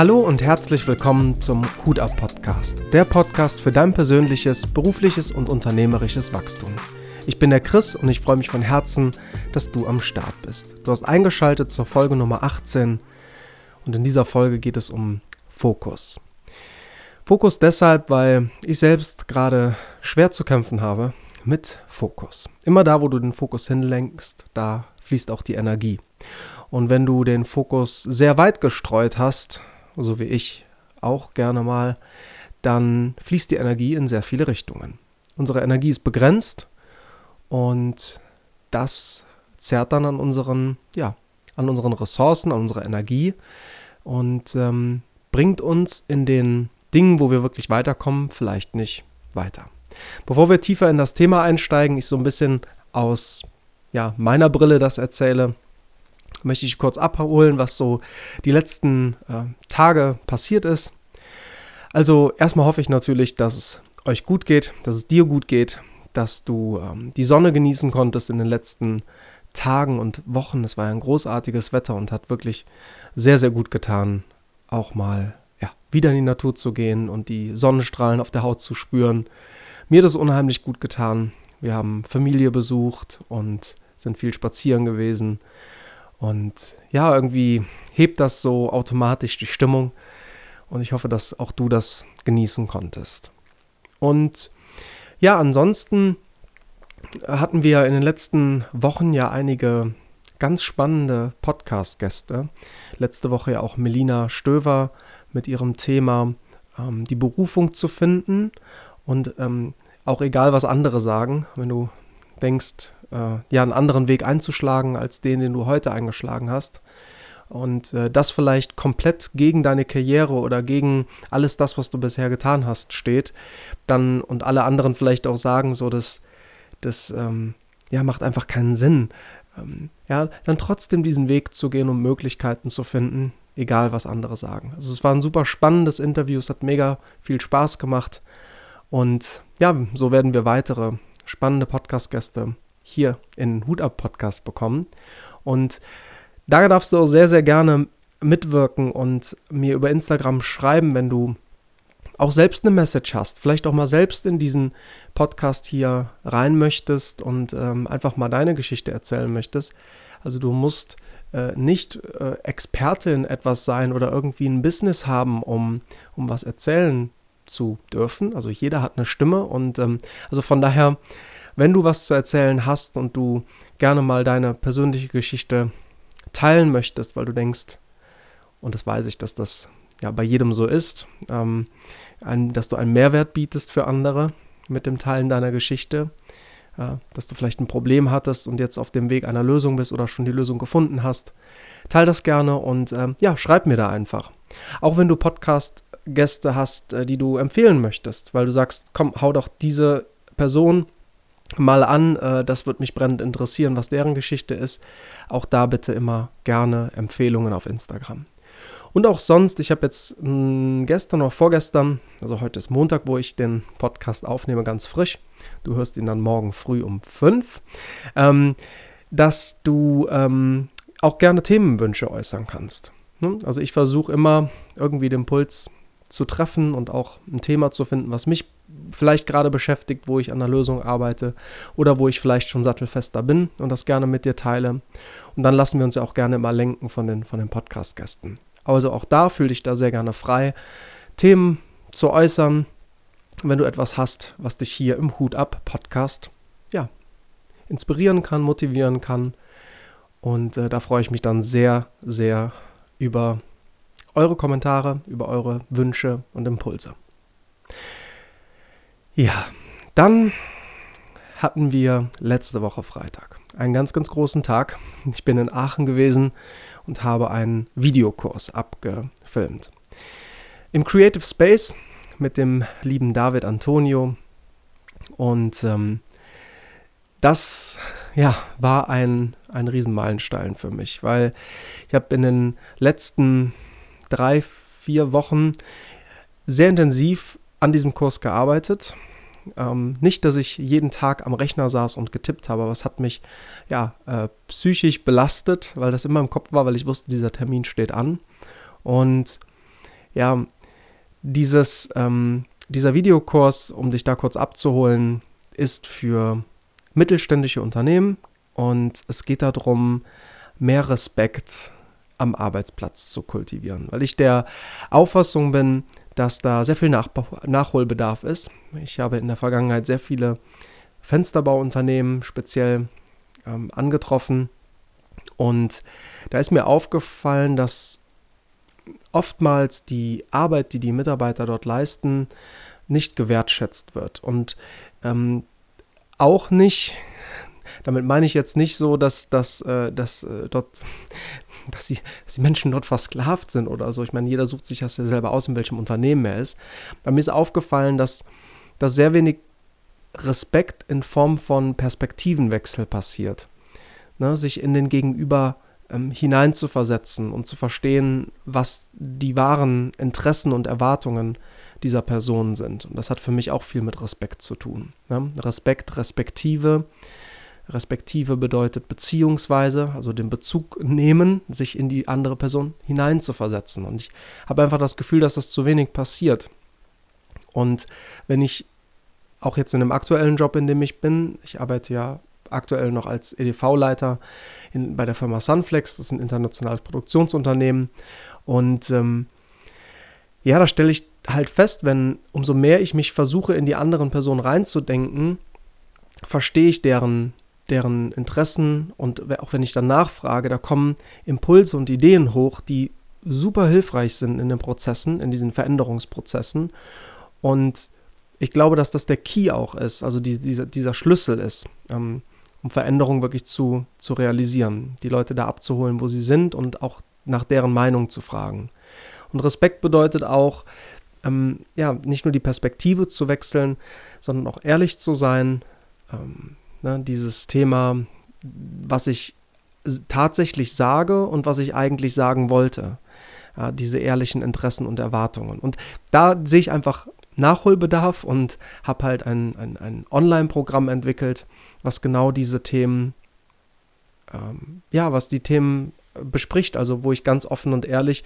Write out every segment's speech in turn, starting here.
Hallo und herzlich willkommen zum Hut ab Podcast, der Podcast für dein persönliches, berufliches und unternehmerisches Wachstum. Ich bin der Chris und ich freue mich von Herzen, dass du am Start bist. Du hast eingeschaltet zur Folge Nummer 18 und in dieser Folge geht es um Fokus. Fokus deshalb, weil ich selbst gerade schwer zu kämpfen habe mit Fokus. Immer da, wo du den Fokus hinlenkst, da fließt auch die Energie. Und wenn du den Fokus sehr weit gestreut hast, so wie ich auch gerne mal, dann fließt die Energie in sehr viele Richtungen. Unsere Energie ist begrenzt und das zerrt dann an unseren, ja, an unseren Ressourcen, an unserer Energie und ähm, bringt uns in den Dingen, wo wir wirklich weiterkommen, vielleicht nicht weiter. Bevor wir tiefer in das Thema einsteigen, ich so ein bisschen aus ja, meiner Brille das erzähle, möchte ich kurz abholen, was so die letzten äh, Tage passiert ist. Also erstmal hoffe ich natürlich, dass es euch gut geht, dass es dir gut geht, dass du ähm, die Sonne genießen konntest in den letzten Tagen und Wochen. Es war ein großartiges Wetter und hat wirklich sehr, sehr gut getan, auch mal ja, wieder in die Natur zu gehen und die Sonnenstrahlen auf der Haut zu spüren. Mir hat es unheimlich gut getan. Wir haben Familie besucht und sind viel spazieren gewesen. Und ja, irgendwie hebt das so automatisch die Stimmung. Und ich hoffe, dass auch du das genießen konntest. Und ja, ansonsten hatten wir in den letzten Wochen ja einige ganz spannende Podcast-Gäste. Letzte Woche ja auch Melina Stöver mit ihrem Thema ähm, die Berufung zu finden. Und ähm, auch egal, was andere sagen, wenn du denkst, äh, ja, einen anderen Weg einzuschlagen als den, den du heute eingeschlagen hast. Und äh, das vielleicht komplett gegen deine Karriere oder gegen alles das, was du bisher getan hast, steht, dann und alle anderen vielleicht auch sagen, so dass das ähm, ja macht einfach keinen Sinn. Ähm, ja, dann trotzdem diesen Weg zu gehen, um Möglichkeiten zu finden, egal was andere sagen. Also es war ein super spannendes Interview, es hat mega viel Spaß gemacht und ja, so werden wir weitere spannende Podcast-Gäste hier in Hut ab Podcast bekommen. Und da darfst du auch sehr, sehr gerne mitwirken und mir über Instagram schreiben, wenn du auch selbst eine Message hast, vielleicht auch mal selbst in diesen Podcast hier rein möchtest und ähm, einfach mal deine Geschichte erzählen möchtest. Also du musst äh, nicht äh, Experte in etwas sein oder irgendwie ein Business haben, um, um was erzählen zu dürfen. Also jeder hat eine Stimme und ähm, also von daher wenn du was zu erzählen hast und du gerne mal deine persönliche Geschichte teilen möchtest, weil du denkst, und das weiß ich, dass das ja bei jedem so ist, ähm, ein, dass du einen Mehrwert bietest für andere mit dem Teilen deiner Geschichte, äh, dass du vielleicht ein Problem hattest und jetzt auf dem Weg einer Lösung bist oder schon die Lösung gefunden hast. Teil das gerne und äh, ja, schreib mir da einfach. Auch wenn du Podcast-Gäste hast, äh, die du empfehlen möchtest, weil du sagst, komm, hau doch diese Person mal an. Äh, das wird mich brennend interessieren, was deren Geschichte ist. Auch da bitte immer gerne Empfehlungen auf Instagram. Und auch sonst, ich habe jetzt hm, gestern oder vorgestern, also heute ist Montag, wo ich den Podcast aufnehme, ganz frisch. Du hörst ihn dann morgen früh um 5. Ähm, dass du ähm, auch gerne Themenwünsche äußern kannst. Ne? Also ich versuche immer irgendwie den Puls zu treffen und auch ein Thema zu finden, was mich vielleicht gerade beschäftigt, wo ich an der Lösung arbeite oder wo ich vielleicht schon sattelfester bin und das gerne mit dir teile. Und dann lassen wir uns ja auch gerne mal lenken von den, von den Podcast-Gästen. Also auch da fühle dich da sehr gerne frei, Themen zu äußern, wenn du etwas hast, was dich hier im Hut ab Podcast ja inspirieren kann, motivieren kann. Und äh, da freue ich mich dann sehr, sehr über eure Kommentare, über eure Wünsche und Impulse. Ja, dann hatten wir letzte Woche Freitag einen ganz, ganz großen Tag. Ich bin in Aachen gewesen und habe einen Videokurs abgefilmt. Im Creative Space mit dem lieben David Antonio. Und ähm, das ja, war ein, ein Riesenmeilenstein für mich, weil ich habe in den letzten drei, vier Wochen sehr intensiv an diesem Kurs gearbeitet. Ähm, nicht, dass ich jeden Tag am Rechner saß und getippt habe, aber es hat mich ja äh, psychisch belastet, weil das immer im Kopf war, weil ich wusste, dieser Termin steht an. Und ja, dieses, ähm, dieser Videokurs, um dich da kurz abzuholen, ist für mittelständische Unternehmen und es geht darum, mehr Respekt am Arbeitsplatz zu kultivieren, weil ich der Auffassung bin, dass da sehr viel Nach Nachholbedarf ist. Ich habe in der Vergangenheit sehr viele Fensterbauunternehmen speziell ähm, angetroffen. Und da ist mir aufgefallen, dass oftmals die Arbeit, die die Mitarbeiter dort leisten, nicht gewertschätzt wird. Und ähm, auch nicht damit meine ich jetzt nicht so, dass, dass, äh, dass äh, dort, dass die, dass die Menschen dort versklavt sind oder so. Ich meine, jeder sucht sich das ja selber aus, in welchem Unternehmen er ist. Bei mir ist aufgefallen, dass, dass sehr wenig Respekt in Form von Perspektivenwechsel passiert. Ne, sich in den Gegenüber ähm, hineinzuversetzen und zu verstehen, was die wahren Interessen und Erwartungen dieser Person sind. Und das hat für mich auch viel mit Respekt zu tun. Ne? Respekt, Respektive respektive bedeutet beziehungsweise, also den Bezug nehmen, sich in die andere Person hineinzuversetzen. Und ich habe einfach das Gefühl, dass das zu wenig passiert. Und wenn ich auch jetzt in dem aktuellen Job, in dem ich bin, ich arbeite ja aktuell noch als EDV-Leiter bei der Firma Sunflex, das ist ein internationales Produktionsunternehmen. Und ähm, ja, da stelle ich halt fest, wenn umso mehr ich mich versuche, in die anderen Personen reinzudenken, verstehe ich deren deren Interessen und auch wenn ich dann nachfrage, da kommen Impulse und Ideen hoch, die super hilfreich sind in den Prozessen, in diesen Veränderungsprozessen. Und ich glaube, dass das der Key auch ist, also die, dieser, dieser Schlüssel ist, ähm, um Veränderungen wirklich zu, zu realisieren, die Leute da abzuholen, wo sie sind und auch nach deren Meinung zu fragen. Und Respekt bedeutet auch, ähm, ja, nicht nur die Perspektive zu wechseln, sondern auch ehrlich zu sein, ähm, Ne, dieses Thema, was ich tatsächlich sage und was ich eigentlich sagen wollte. Ja, diese ehrlichen Interessen und Erwartungen. Und da sehe ich einfach Nachholbedarf und habe halt ein, ein, ein Online-Programm entwickelt, was genau diese Themen, ähm, ja, was die Themen bespricht. Also wo ich ganz offen und ehrlich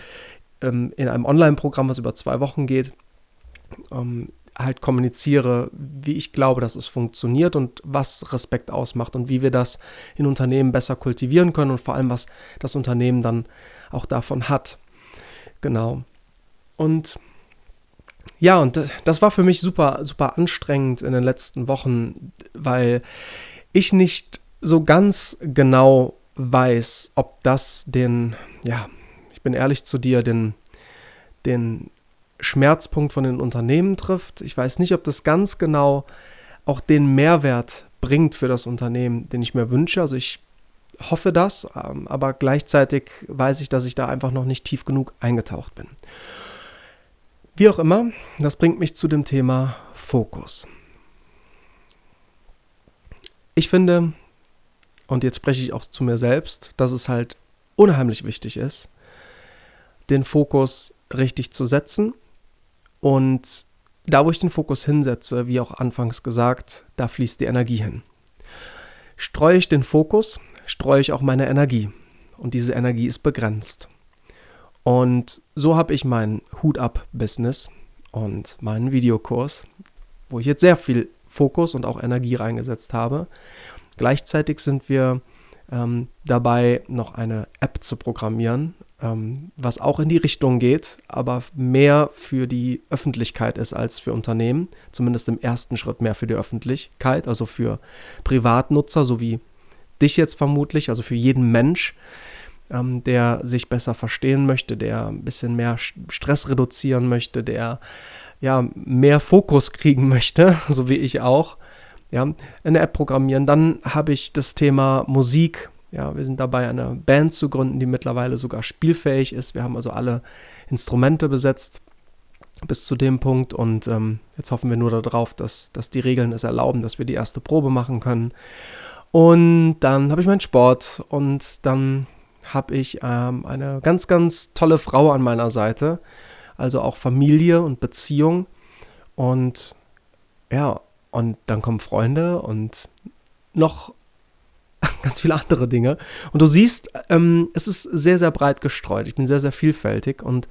ähm, in einem Online-Programm, was über zwei Wochen geht, ähm, halt kommuniziere, wie ich glaube, dass es funktioniert und was Respekt ausmacht und wie wir das in Unternehmen besser kultivieren können und vor allem, was das Unternehmen dann auch davon hat. Genau. Und ja, und das war für mich super, super anstrengend in den letzten Wochen, weil ich nicht so ganz genau weiß, ob das den, ja, ich bin ehrlich zu dir, den, den Schmerzpunkt von den Unternehmen trifft. Ich weiß nicht, ob das ganz genau auch den Mehrwert bringt für das Unternehmen, den ich mir wünsche. Also ich hoffe das, ähm, aber gleichzeitig weiß ich, dass ich da einfach noch nicht tief genug eingetaucht bin. Wie auch immer, das bringt mich zu dem Thema Fokus. Ich finde, und jetzt spreche ich auch zu mir selbst, dass es halt unheimlich wichtig ist, den Fokus richtig zu setzen und da, wo ich den Fokus hinsetze, wie auch anfangs gesagt, da fließt die Energie hin. Streue ich den Fokus, streue ich auch meine Energie. Und diese Energie ist begrenzt. Und so habe ich mein Hut-Up-Business und meinen Videokurs, wo ich jetzt sehr viel Fokus und auch Energie reingesetzt habe. Gleichzeitig sind wir ähm, dabei, noch eine App zu programmieren, ähm, was auch in die Richtung geht, aber mehr für die Öffentlichkeit ist als für Unternehmen. Zumindest im ersten Schritt mehr für die Öffentlichkeit, also für Privatnutzer, so wie dich jetzt vermutlich, also für jeden Mensch, ähm, der sich besser verstehen möchte, der ein bisschen mehr Stress reduzieren möchte, der ja mehr Fokus kriegen möchte, so wie ich auch. Ja, eine App programmieren. Dann habe ich das Thema Musik ja, wir sind dabei, eine Band zu gründen, die mittlerweile sogar spielfähig ist. Wir haben also alle Instrumente besetzt bis zu dem Punkt und ähm, jetzt hoffen wir nur darauf, dass, dass die Regeln es erlauben, dass wir die erste Probe machen können. Und dann habe ich meinen Sport und dann habe ich ähm, eine ganz, ganz tolle Frau an meiner Seite, also auch Familie und Beziehung und ja, und dann kommen Freunde und noch ganz viele andere Dinge. Und du siehst, ähm, es ist sehr, sehr breit gestreut. Ich bin sehr, sehr vielfältig. Und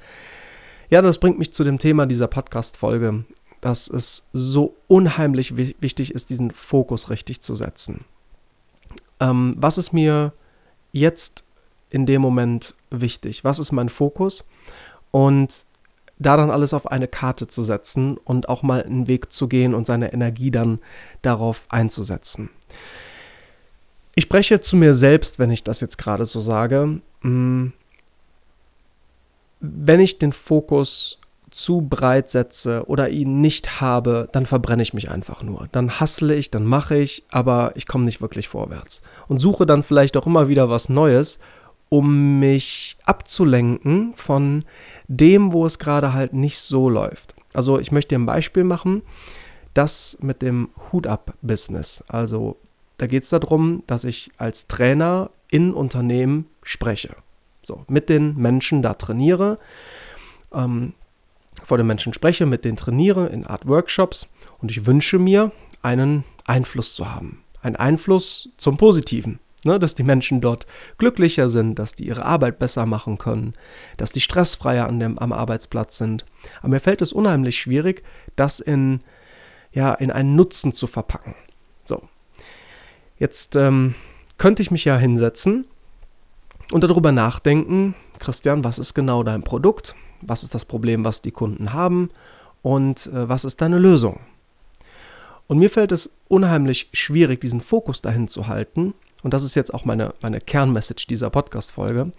Ja, das bringt mich zu dem Thema dieser Podcast-Folge, dass es so unheimlich wichtig ist, diesen Fokus richtig zu setzen. Ähm, was ist mir jetzt in dem Moment wichtig? Was ist mein Fokus? Und da dann alles auf eine Karte zu setzen und auch mal einen Weg zu gehen und seine Energie dann darauf einzusetzen. Ich spreche zu mir selbst, wenn ich das jetzt gerade so sage. Mm, wenn ich den Fokus zu breit setze oder ihn nicht habe, dann verbrenne ich mich einfach nur. Dann hassle ich, dann mache ich, aber ich komme nicht wirklich vorwärts. Und suche dann vielleicht auch immer wieder was Neues, um mich abzulenken von dem, wo es gerade halt nicht so läuft. Also ich möchte dir ein Beispiel machen, das mit dem Hut-Up-Business. Also da geht es darum, dass ich als Trainer in Unternehmen spreche. So, mit den Menschen da trainiere. Ähm, vor den Menschen spreche, mit denen trainiere in Art Workshops und ich wünsche mir, einen Einfluss zu haben. Ein Einfluss zum Positiven. Ne, dass die Menschen dort glücklicher sind, dass die ihre Arbeit besser machen können, dass die stressfreier an dem, am Arbeitsplatz sind. Aber mir fällt es unheimlich schwierig, das in, ja, in einen Nutzen zu verpacken. So. Jetzt ähm, könnte ich mich ja hinsetzen und darüber nachdenken, Christian, was ist genau dein Produkt? was ist das Problem, was die Kunden haben und äh, was ist deine Lösung. Und mir fällt es unheimlich schwierig, diesen Fokus dahin zu halten. Und das ist jetzt auch meine, meine Kernmessage dieser Podcast-Folge.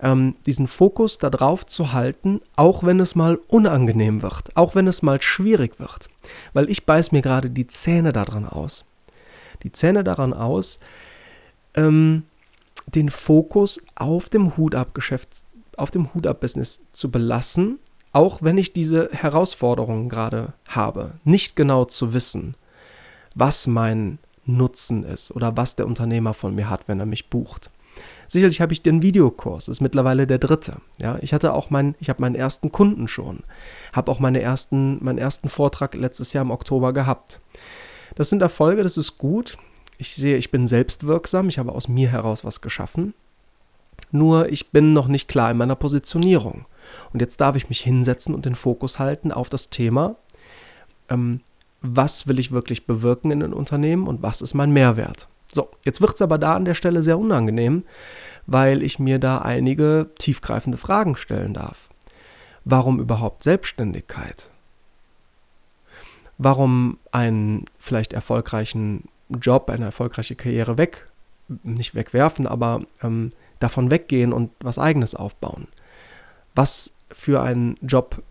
Ähm, diesen Fokus darauf zu halten, auch wenn es mal unangenehm wird, auch wenn es mal schwierig wird. Weil ich beiß mir gerade die Zähne daran aus. Die Zähne daran aus, ähm, den Fokus auf dem Hut-Ab-Geschäft auf dem Hut-Up-Business zu belassen, auch wenn ich diese Herausforderungen gerade habe, nicht genau zu wissen, was mein Nutzen ist oder was der Unternehmer von mir hat, wenn er mich bucht. Sicherlich habe ich den Videokurs, ist mittlerweile der dritte. Ja, ich hatte auch meinen, ich habe meinen ersten Kunden schon, habe auch meine ersten, meinen ersten Vortrag letztes Jahr im Oktober gehabt. Das sind Erfolge, das ist gut. Ich sehe, ich bin selbstwirksam, ich habe aus mir heraus was geschaffen. Nur ich bin noch nicht klar in meiner Positionierung. Und jetzt darf ich mich hinsetzen und den Fokus halten auf das Thema, ähm, was will ich wirklich bewirken in den Unternehmen und was ist mein Mehrwert. So, jetzt wird es aber da an der Stelle sehr unangenehm, weil ich mir da einige tiefgreifende Fragen stellen darf. Warum überhaupt Selbstständigkeit? Warum einen vielleicht erfolgreichen Job, eine erfolgreiche Karriere weg, nicht wegwerfen, aber ähm, davon weggehen und was eigenes aufbauen. Was für einen Job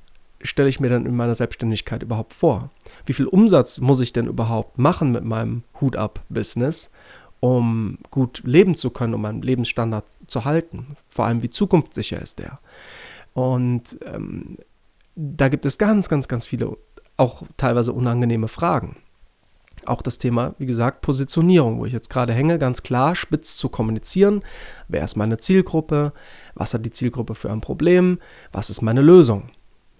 stelle ich mir dann in meiner Selbstständigkeit überhaupt vor? Wie viel Umsatz muss ich denn überhaupt machen mit meinem Hut-Up-Business, um gut leben zu können, um meinen Lebensstandard zu halten? Vor allem, wie zukunftssicher ist der? Und ähm, da gibt es ganz, ganz, ganz viele, auch teilweise unangenehme Fragen. Auch das Thema, wie gesagt, Positionierung, wo ich jetzt gerade hänge, ganz klar spitz zu kommunizieren. Wer ist meine Zielgruppe? Was hat die Zielgruppe für ein Problem? Was ist meine Lösung?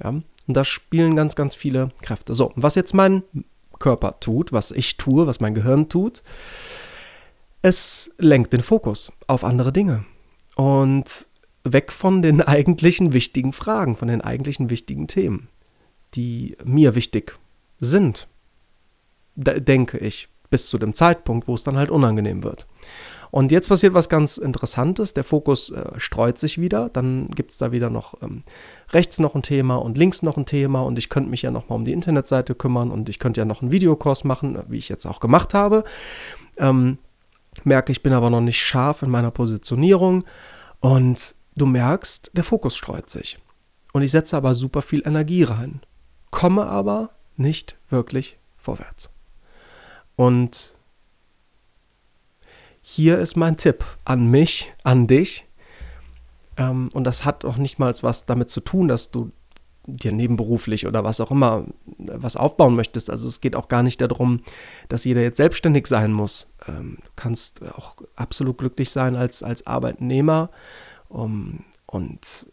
Ja, und da spielen ganz, ganz viele Kräfte. So, was jetzt mein Körper tut, was ich tue, was mein Gehirn tut, es lenkt den Fokus auf andere Dinge. Und weg von den eigentlichen wichtigen Fragen, von den eigentlichen wichtigen Themen, die mir wichtig sind denke ich, bis zu dem Zeitpunkt, wo es dann halt unangenehm wird. Und jetzt passiert was ganz Interessantes. Der Fokus äh, streut sich wieder. Dann gibt es da wieder noch ähm, rechts noch ein Thema und links noch ein Thema. Und ich könnte mich ja noch mal um die Internetseite kümmern und ich könnte ja noch einen Videokurs machen, äh, wie ich jetzt auch gemacht habe. Ähm, merke, ich bin aber noch nicht scharf in meiner Positionierung. Und du merkst, der Fokus streut sich. Und ich setze aber super viel Energie rein. Komme aber nicht wirklich vorwärts. Und hier ist mein Tipp an mich, an dich. Ähm, und das hat auch nicht mal was damit zu tun, dass du dir nebenberuflich oder was auch immer was aufbauen möchtest. Also es geht auch gar nicht darum, dass jeder jetzt selbstständig sein muss. Ähm, du kannst auch absolut glücklich sein als, als Arbeitnehmer um, und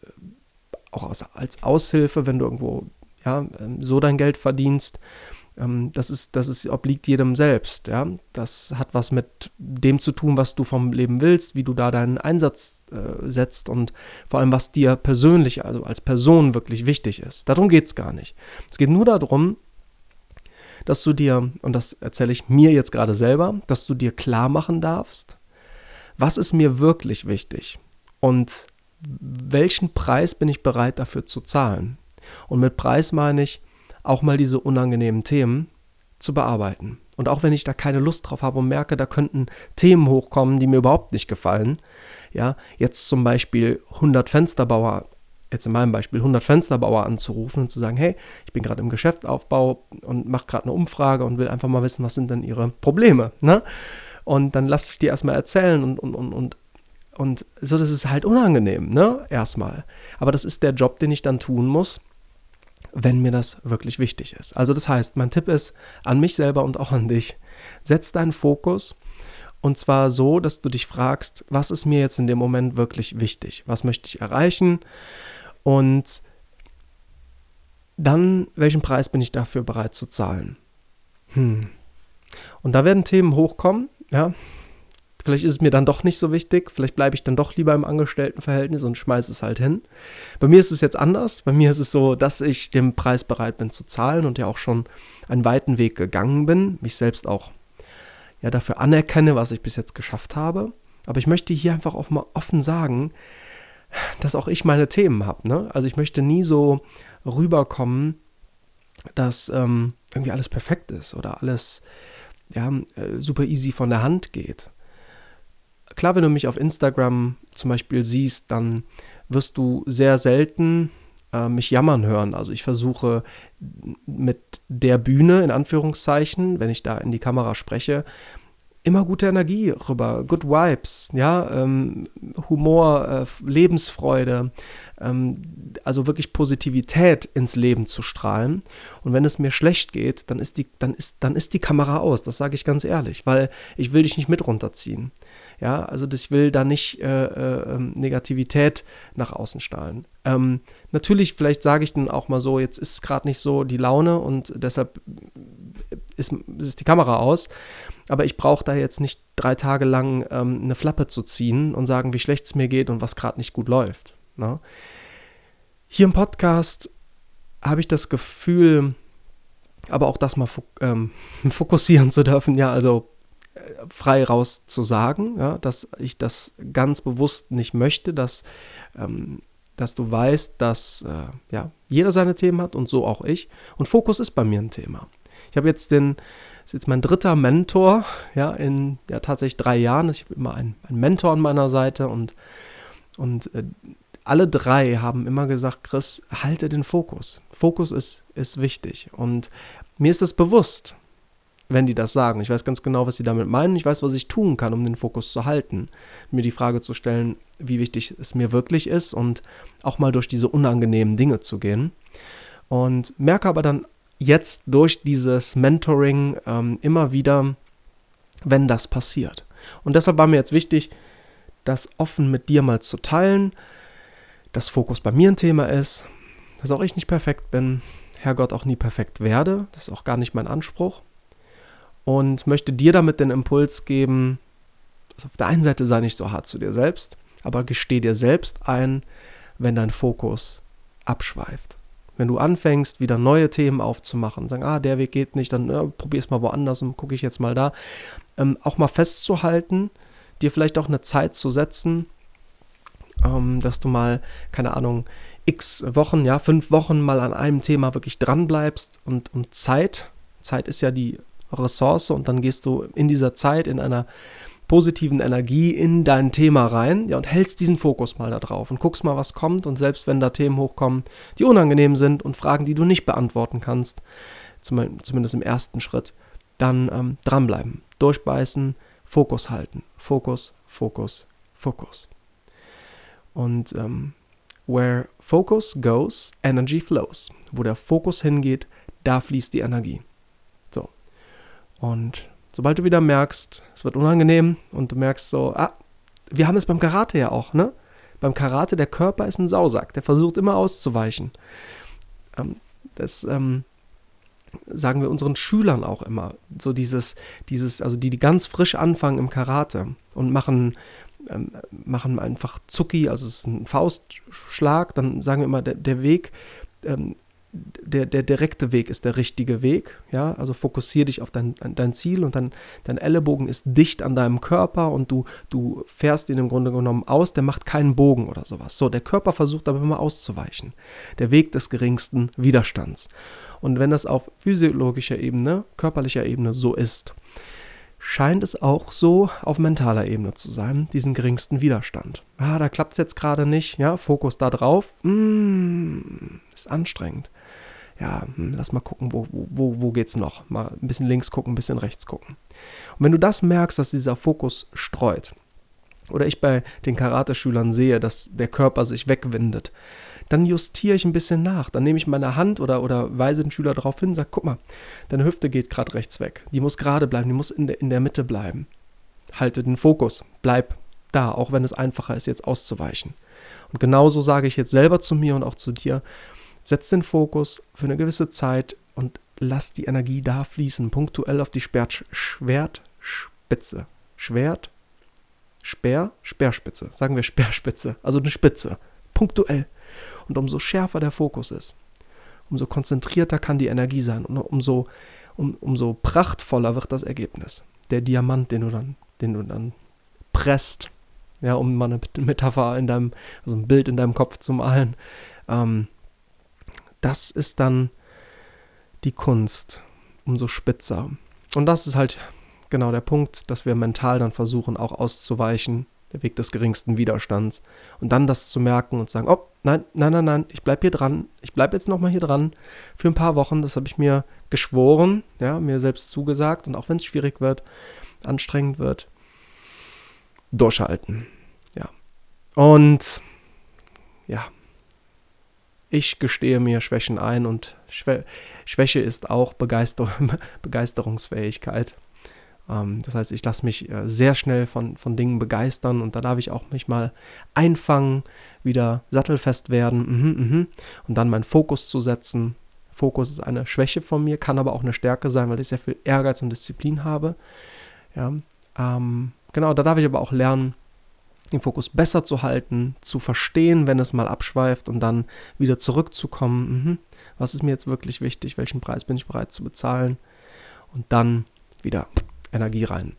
auch als, als Aushilfe, wenn du irgendwo ja, ähm, so dein Geld verdienst ähm, das ist, das ist, obliegt jedem selbst, ja. Das hat was mit dem zu tun, was du vom Leben willst, wie du da deinen Einsatz äh, setzt und vor allem, was dir persönlich, also als Person wirklich wichtig ist. Darum geht es gar nicht. Es geht nur darum, dass du dir, und das erzähle ich mir jetzt gerade selber, dass du dir klar machen darfst, was ist mir wirklich wichtig und welchen Preis bin ich bereit dafür zu zahlen. Und mit Preis meine ich, auch mal diese unangenehmen Themen zu bearbeiten. Und auch wenn ich da keine Lust drauf habe und merke, da könnten Themen hochkommen, die mir überhaupt nicht gefallen, ja, jetzt zum Beispiel 100 Fensterbauer, jetzt in meinem Beispiel 100 Fensterbauer anzurufen und zu sagen, hey, ich bin gerade im Geschäftsaufbau und mache gerade eine Umfrage und will einfach mal wissen, was sind denn ihre Probleme, ne? Und dann lasse ich die erstmal erzählen und, und, und, und und so, das ist halt unangenehm, ne? Erstmal. Aber das ist der Job, den ich dann tun muss, wenn mir das wirklich wichtig ist. Also das heißt, mein Tipp ist an mich selber und auch an dich, setz deinen Fokus und zwar so, dass du dich fragst, was ist mir jetzt in dem Moment wirklich wichtig? Was möchte ich erreichen? Und dann, welchen Preis bin ich dafür bereit zu zahlen? Hm. Und da werden Themen hochkommen, ja, Vielleicht ist es mir dann doch nicht so wichtig. Vielleicht bleibe ich dann doch lieber im Angestelltenverhältnis und schmeiße es halt hin. Bei mir ist es jetzt anders. Bei mir ist es so, dass ich den Preis bereit bin zu zahlen und ja auch schon einen weiten Weg gegangen bin. Mich selbst auch ja dafür anerkenne, was ich bis jetzt geschafft habe. Aber ich möchte hier einfach auch mal offen sagen, dass auch ich meine Themen habe. Ne? Also ich möchte nie so rüberkommen, dass ähm, irgendwie alles perfekt ist oder alles ja, äh, super easy von der Hand geht klar, wenn du mich auf Instagram zum Beispiel siehst, dann wirst du sehr selten äh, mich jammern hören. Also ich versuche mit der Bühne, in Anführungszeichen, wenn ich da in die Kamera spreche, immer gute Energie rüber, good vibes, ja, ähm, Humor, äh, Lebensfreude, ähm, also wirklich Positivität ins Leben zu strahlen. Und wenn es mir schlecht geht, dann ist die, dann ist, dann ist die Kamera aus, das sage ich ganz ehrlich, weil ich will dich nicht mit runterziehen. Ja, also ich will da nicht äh, äh, ähm, Negativität nach außen strahlen. Ähm, natürlich, vielleicht sage ich dann auch mal so, jetzt ist gerade nicht so die Laune und deshalb ist, ist die Kamera aus. Aber ich brauche da jetzt nicht drei Tage lang ähm, eine Flappe zu ziehen und sagen, wie schlecht es mir geht und was gerade nicht gut läuft. Ne? Hier im Podcast habe ich das Gefühl, aber auch das mal ähm, fokussieren zu dürfen. Ja, also frei raus zu sagen, ja, dass ich das ganz bewusst nicht möchte, dass, ähm, dass du weißt, dass äh, ja, jeder seine Themen hat und so auch ich. Und Fokus ist bei mir ein Thema. Ich habe jetzt den, ist jetzt mein dritter Mentor, ja, in ja, tatsächlich drei Jahren. Ich habe immer einen, einen, Mentor an meiner Seite und, und äh, alle drei haben immer gesagt, Chris, halte den Fokus. Fokus ist, ist wichtig. Und mir ist das bewusst wenn die das sagen. Ich weiß ganz genau, was sie damit meinen. Ich weiß, was ich tun kann, um den Fokus zu halten. Mir die Frage zu stellen, wie wichtig es mir wirklich ist und auch mal durch diese unangenehmen Dinge zu gehen. Und merke aber dann jetzt durch dieses Mentoring ähm, immer wieder, wenn das passiert. Und deshalb war mir jetzt wichtig, das offen mit dir mal zu teilen, dass Fokus bei mir ein Thema ist, dass auch ich nicht perfekt bin, Herrgott auch nie perfekt werde. Das ist auch gar nicht mein Anspruch und möchte dir damit den Impuls geben, also auf der einen Seite sei nicht so hart zu dir selbst, aber gesteh dir selbst ein, wenn dein Fokus abschweift. Wenn du anfängst, wieder neue Themen aufzumachen, sagen, ah, der Weg geht nicht, dann ja, probier es mal woanders und gucke ich jetzt mal da. Ähm, auch mal festzuhalten, dir vielleicht auch eine Zeit zu setzen, ähm, dass du mal, keine Ahnung, x Wochen, ja, fünf Wochen mal an einem Thema wirklich dran bleibst und, und Zeit, Zeit ist ja die Ressource und dann gehst du in dieser Zeit in einer positiven Energie in dein Thema rein ja, und hältst diesen Fokus mal da drauf und guckst mal, was kommt. Und selbst wenn da Themen hochkommen, die unangenehm sind und Fragen, die du nicht beantworten kannst, zum, zumindest im ersten Schritt, dann ähm, dranbleiben, durchbeißen, Fokus halten. Fokus, Fokus, Fokus. Und ähm, where focus goes, energy flows. Wo der Fokus hingeht, da fließt die Energie. Und sobald du wieder merkst, es wird unangenehm und du merkst so, ah, wir haben es beim Karate ja auch, ne? Beim Karate, der Körper ist ein Sausack, der versucht immer auszuweichen. Ähm, das, ähm, sagen wir unseren Schülern auch immer, so dieses, dieses, also die, die ganz frisch anfangen im Karate und machen, ähm, machen einfach Zucki, also es ist ein Faustschlag, dann sagen wir immer, der, der Weg ähm, der, der direkte Weg ist der richtige Weg. Ja, also fokussiere dich auf dein, dein Ziel und dann dein Ellenbogen ist dicht an deinem Körper und du, du fährst ihn im Grunde genommen aus, der macht keinen Bogen oder sowas. So, der Körper versucht aber immer auszuweichen. Der Weg des geringsten Widerstands. Und wenn das auf physiologischer Ebene, körperlicher Ebene so ist, scheint es auch so auf mentaler Ebene zu sein, diesen geringsten Widerstand. Ah, da klappt es jetzt gerade nicht, ja, Fokus da drauf, mm, ist anstrengend. Ja, hm, lass mal gucken, wo, wo, wo geht's noch? Mal ein bisschen links gucken, ein bisschen rechts gucken. Und wenn du das merkst, dass dieser Fokus streut, oder ich bei den Karate-Schülern sehe, dass der Körper sich wegwindet, dann justiere ich ein bisschen nach. Dann nehme ich meine Hand oder, oder weise den Schüler darauf hin und sage, guck mal, deine Hüfte geht gerade rechts weg. Die muss gerade bleiben, die muss in der, in der Mitte bleiben. Halte den Fokus, bleib da, auch wenn es einfacher ist, jetzt auszuweichen. Und genauso sage ich jetzt selber zu mir und auch zu dir, setz den Fokus für eine gewisse Zeit und lass die Energie da fließen, punktuell auf die Schwert, Schwertspitze. Schwert, Speer, Speerspitze, sagen wir Speerspitze, also eine Spitze, punktuell. Und umso schärfer der Fokus ist, umso konzentrierter kann die Energie sein und umso, um, umso prachtvoller wird das Ergebnis. Der Diamant, den du dann, den du dann presst, ja, um mal eine Metapher in deinem, also ein Bild in deinem Kopf zu malen, ähm, das ist dann die Kunst, umso spitzer. Und das ist halt genau der Punkt, dass wir mental dann versuchen, auch auszuweichen der Weg des geringsten Widerstands. Und dann das zu merken und sagen, oh, nein, nein, nein, nein, ich bleibe hier dran, ich bleibe jetzt nochmal hier dran für ein paar Wochen, das habe ich mir geschworen, ja, mir selbst zugesagt und auch wenn es schwierig wird, anstrengend wird, durchhalten, ja. Und ja, ich gestehe mir Schwächen ein und Schwäche ist auch Begeister Begeisterungsfähigkeit. Ähm, das heißt, ich lasse mich äh, sehr schnell von, von Dingen begeistern und da darf ich auch mich mal einfangen, wieder sattelfest werden mhm, mhm, und dann meinen Fokus zu setzen. Fokus ist eine Schwäche von mir, kann aber auch eine Stärke sein, weil ich sehr viel Ehrgeiz und Disziplin habe. Ja, ähm, genau, da darf ich aber auch lernen, den Fokus besser zu halten, zu verstehen, wenn es mal abschweift und dann wieder zurückzukommen. Mhm. Was ist mir jetzt wirklich wichtig? Welchen Preis bin ich bereit zu bezahlen? Und dann wieder Energie rein.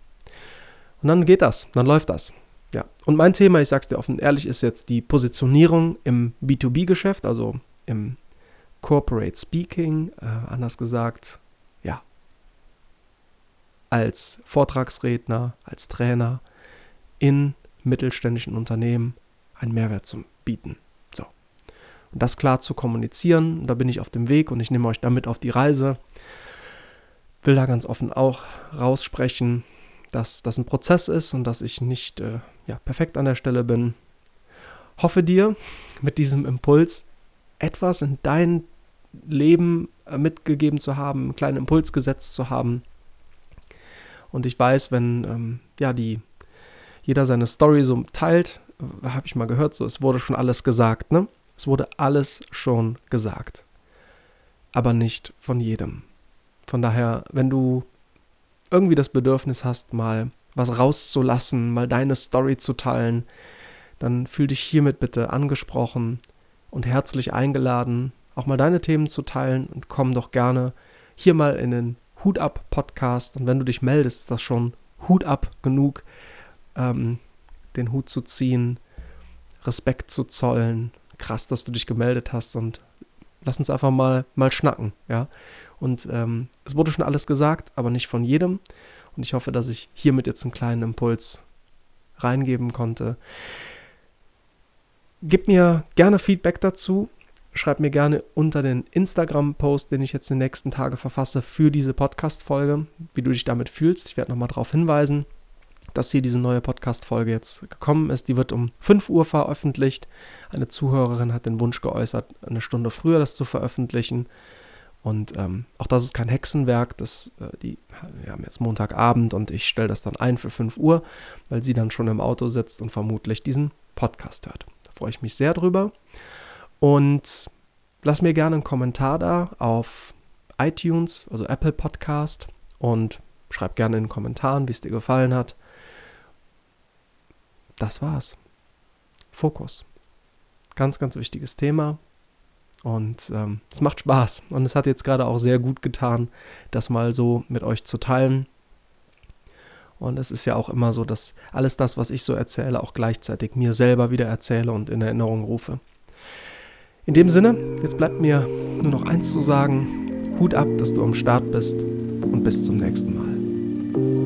Und dann geht das, dann läuft das. Ja. Und mein Thema, ich sag's dir offen ehrlich, ist jetzt die Positionierung im B2B-Geschäft, also im Corporate Speaking, äh, anders gesagt, ja, als Vortragsredner, als Trainer in mittelständischen Unternehmen einen Mehrwert zu bieten. So. Und das klar zu kommunizieren, da bin ich auf dem Weg und ich nehme euch damit auf die Reise will da ganz offen auch raussprechen, dass das ein Prozess ist und dass ich nicht äh, ja, perfekt an der Stelle bin. Hoffe dir mit diesem Impuls etwas in dein Leben äh, mitgegeben zu haben, einen kleinen Impuls gesetzt zu haben. Und ich weiß, wenn ähm, ja die jeder seine Story so teilt, habe ich mal gehört, so es wurde schon alles gesagt, ne? Es wurde alles schon gesagt, aber nicht von jedem. Von daher, wenn du irgendwie das Bedürfnis hast, mal was rauszulassen, mal deine Story zu teilen, dann fühl dich hiermit bitte angesprochen und herzlich eingeladen, auch mal deine Themen zu teilen und komm doch gerne hier mal in den Hut ab Podcast. Und wenn du dich meldest, ist das schon Hut ab genug, ähm, den Hut zu ziehen, Respekt zu zollen. Krass, dass du dich gemeldet hast und lass uns einfach mal, mal schnacken, ja. Und ähm, es wurde schon alles gesagt, aber nicht von jedem. Und ich hoffe, dass ich hiermit jetzt einen kleinen Impuls reingeben konnte. Gib mir gerne Feedback dazu. Schreib mir gerne unter den Instagram-Post, den ich jetzt den nächsten Tagen verfasse, für diese Podcast-Folge, wie du dich damit fühlst. Ich werde nochmal darauf hinweisen, dass hier diese neue Podcast-Folge jetzt gekommen ist. Die wird um 5 Uhr veröffentlicht. Eine Zuhörerin hat den Wunsch geäußert, eine Stunde früher das zu veröffentlichen. Und ähm, auch das ist kein Hexenwerk. Das, äh, die, wir haben jetzt Montagabend und ich stelle das dann ein für 5 Uhr, weil sie dann schon im Auto sitzt und vermutlich diesen Podcast hört. Da freue ich mich sehr drüber. Und lass mir gerne einen Kommentar da auf iTunes, also Apple Podcast und schreib gerne in den Kommentaren, wie es dir gefallen hat. Das war's. Fokus. Ganz, ganz wichtiges Thema. Und ähm, es macht Spaß. Und es hat jetzt gerade auch sehr gut getan, das mal so mit euch zu teilen. Und es ist ja auch immer so, dass alles das, was ich so erzähle, auch gleichzeitig mir selber wieder erzähle und in Erinnerung rufe. In dem Sinne, jetzt bleibt mir nur noch eins zu sagen. Hut ab, dass du am Start bist und bis zum nächsten Mal.